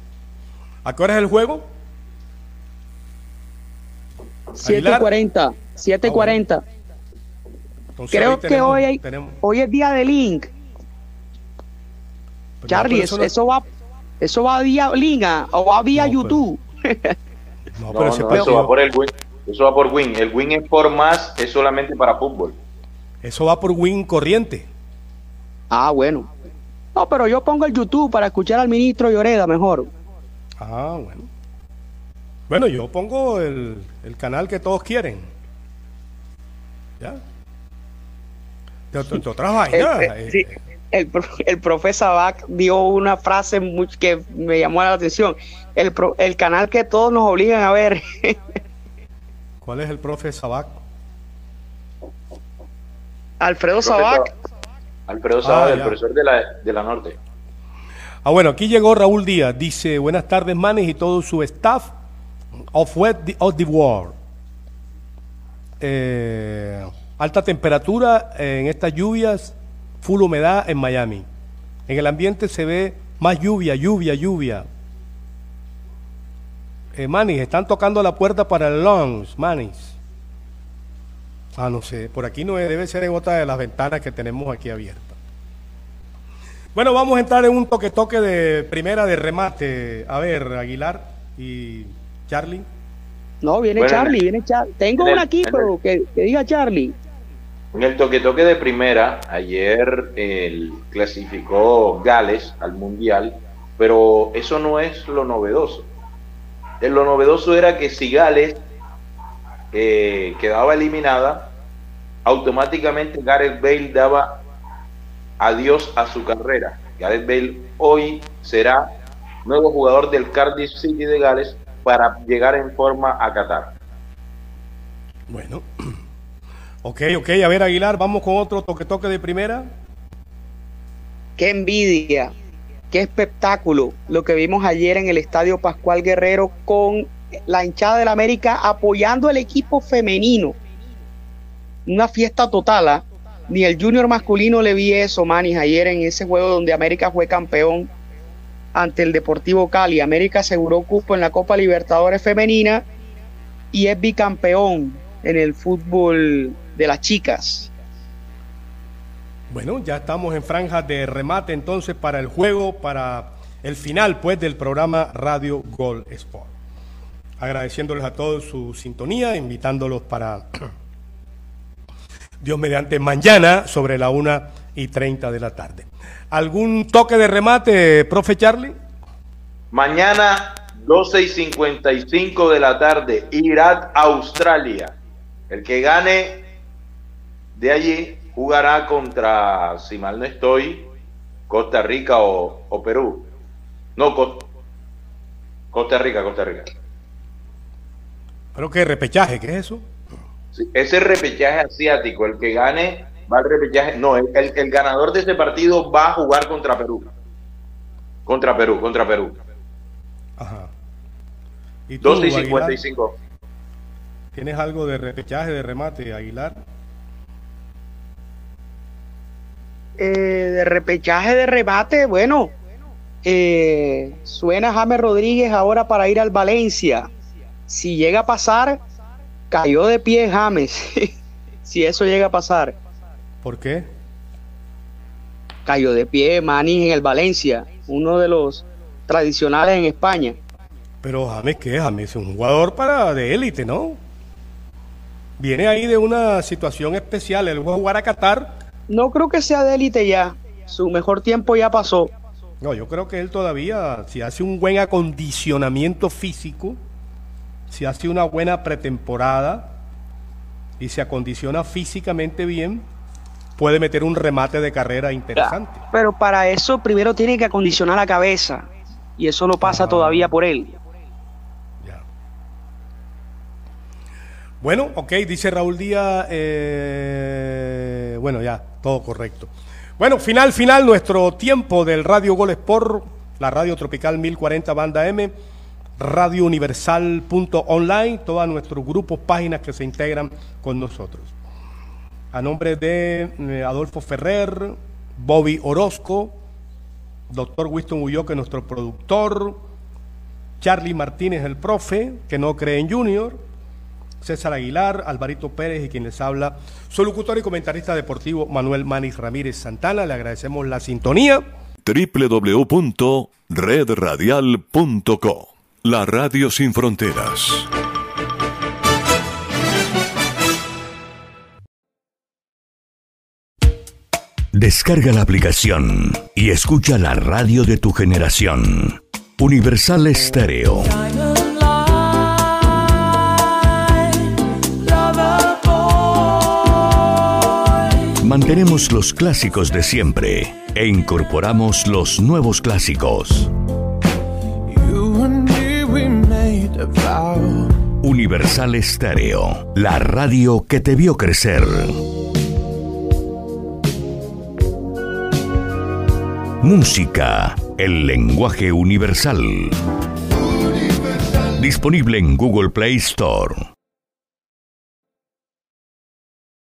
[SPEAKER 4] ¿A qué hora es el juego?
[SPEAKER 5] 7.40. 7.40. Ah, Creo que hoy, hay, hoy es día de Link. Charlie, eso, eso va eso va vía Linga o va vía YouTube.
[SPEAKER 6] No, pero eso va por el win. Eso va por win. El win es por más, es solamente para fútbol.
[SPEAKER 4] Eso va por win corriente.
[SPEAKER 5] Ah, bueno. No, pero yo pongo el YouTube para escuchar al ministro Lloreda mejor.
[SPEAKER 4] Ah, bueno. Bueno, yo pongo el, canal que todos quieren. ¿Ya? De, otras vainas.
[SPEAKER 5] Eh, sí, el, el profesor Bach dio una frase que me llamó la atención. El, el canal que todos nos obligan a ver.
[SPEAKER 4] ¿Cuál es el profe Sabac?
[SPEAKER 5] Alfredo Sabac.
[SPEAKER 6] Alfredo ah, el profesor de la, de la Norte.
[SPEAKER 4] Ah, bueno, aquí llegó Raúl Díaz. Dice, buenas tardes, Manes y todo su staff of, of the World. Eh, alta temperatura en estas lluvias, full humedad en Miami. En el ambiente se ve más lluvia, lluvia, lluvia. Eh, Manis, están tocando la puerta para el lounge, Manis. Ah, no sé, por aquí no debe ser en otra de las ventanas que tenemos aquí abiertas. Bueno, vamos a entrar en un toque-toque de primera de remate. A ver, Aguilar y Charlie.
[SPEAKER 5] No, viene Charlie, viene Charlie. Tengo un aquí, pero que, diga Charlie.
[SPEAKER 6] En el toque-toque de primera, ayer el clasificó Gales al Mundial, pero eso no es lo novedoso. Eh, lo novedoso era que si Gales eh, quedaba eliminada, automáticamente Gareth Bale daba adiós a su carrera. Gareth Bale hoy será nuevo jugador del Cardiff City de Gales para llegar en forma a Qatar.
[SPEAKER 4] Bueno, ok, ok, a ver Aguilar, vamos con otro toque toque de primera.
[SPEAKER 5] Qué envidia, qué espectáculo lo que vimos ayer en el Estadio Pascual Guerrero con la hinchada del América apoyando al equipo femenino. Una fiesta total, ni el junior masculino le vi eso, Manis, ayer en ese juego donde América fue campeón ante el Deportivo Cali. América aseguró cupo en la Copa Libertadores Femenina y es bicampeón en el fútbol de las chicas.
[SPEAKER 4] Bueno, ya estamos en franja de remate entonces para el juego, para el final pues del programa Radio Gol Sport. Agradeciéndoles a todos su sintonía, invitándolos para Dios mediante mañana sobre la una y treinta de la tarde. ¿Algún toque de remate, profe Charlie?
[SPEAKER 6] Mañana 12 y 55 de la tarde, Irak, Australia. El que gane de allí jugará contra, si mal no estoy, Costa Rica o, Perú. No, Costa Rica, Costa Rica.
[SPEAKER 4] ¿Pero qué repechaje? ¿Qué es eso?
[SPEAKER 6] Ese repechaje asiático, el que gane va al repechaje. No, el, el, ganador de ese partido va a jugar contra Perú. Contra Perú, contra Perú. Ajá. ¿Y 12 y 55.
[SPEAKER 4] ¿Tienes algo de repechaje, de remate, Aguilar?
[SPEAKER 5] Eh, de repechaje de rebate, bueno, eh, suena James Rodríguez ahora para ir al Valencia. Si llega a pasar, cayó de pie James. si eso llega a pasar.
[SPEAKER 4] ¿Por qué?
[SPEAKER 5] Cayó de pie Manis en el Valencia, uno de los tradicionales en España.
[SPEAKER 4] Pero James, ¿qué? James es un jugador para de élite, ¿no? Viene ahí de una situación especial. Él va a jugar a Qatar
[SPEAKER 5] no creo que sea de élite ya. Su mejor tiempo ya pasó.
[SPEAKER 4] No, yo creo que él todavía, si hace un buen acondicionamiento físico, si hace una buena pretemporada y se acondiciona físicamente bien, puede meter un remate de carrera interesante.
[SPEAKER 5] Pero para eso primero tiene que acondicionar la cabeza y eso no pasa ah. todavía por él.
[SPEAKER 4] Bueno, ok, dice Raúl Díaz, eh, bueno, ya, todo correcto. Bueno, final, final, nuestro tiempo del Radio Gol Sport, la Radio Tropical 1040 Banda M, Radio Universal.online, todos nuestros grupos, páginas que se integran con nosotros. A nombre de eh, Adolfo Ferrer, Bobby Orozco, doctor Winston Ulloque, nuestro productor, Charlie Martínez, el profe, que no cree en Junior, César Aguilar, Alvarito Pérez y quien les habla, su locutor y comentarista deportivo Manuel Manis Ramírez Santana. Le agradecemos la sintonía.
[SPEAKER 2] www.redradial.co la radio sin fronteras.
[SPEAKER 7] Descarga la aplicación y escucha la radio de tu generación. Universal Estéreo. Mantenemos los clásicos de siempre e incorporamos los nuevos clásicos. Universal Estéreo, la radio que te vio crecer. Música, el lenguaje universal. Disponible en Google Play Store.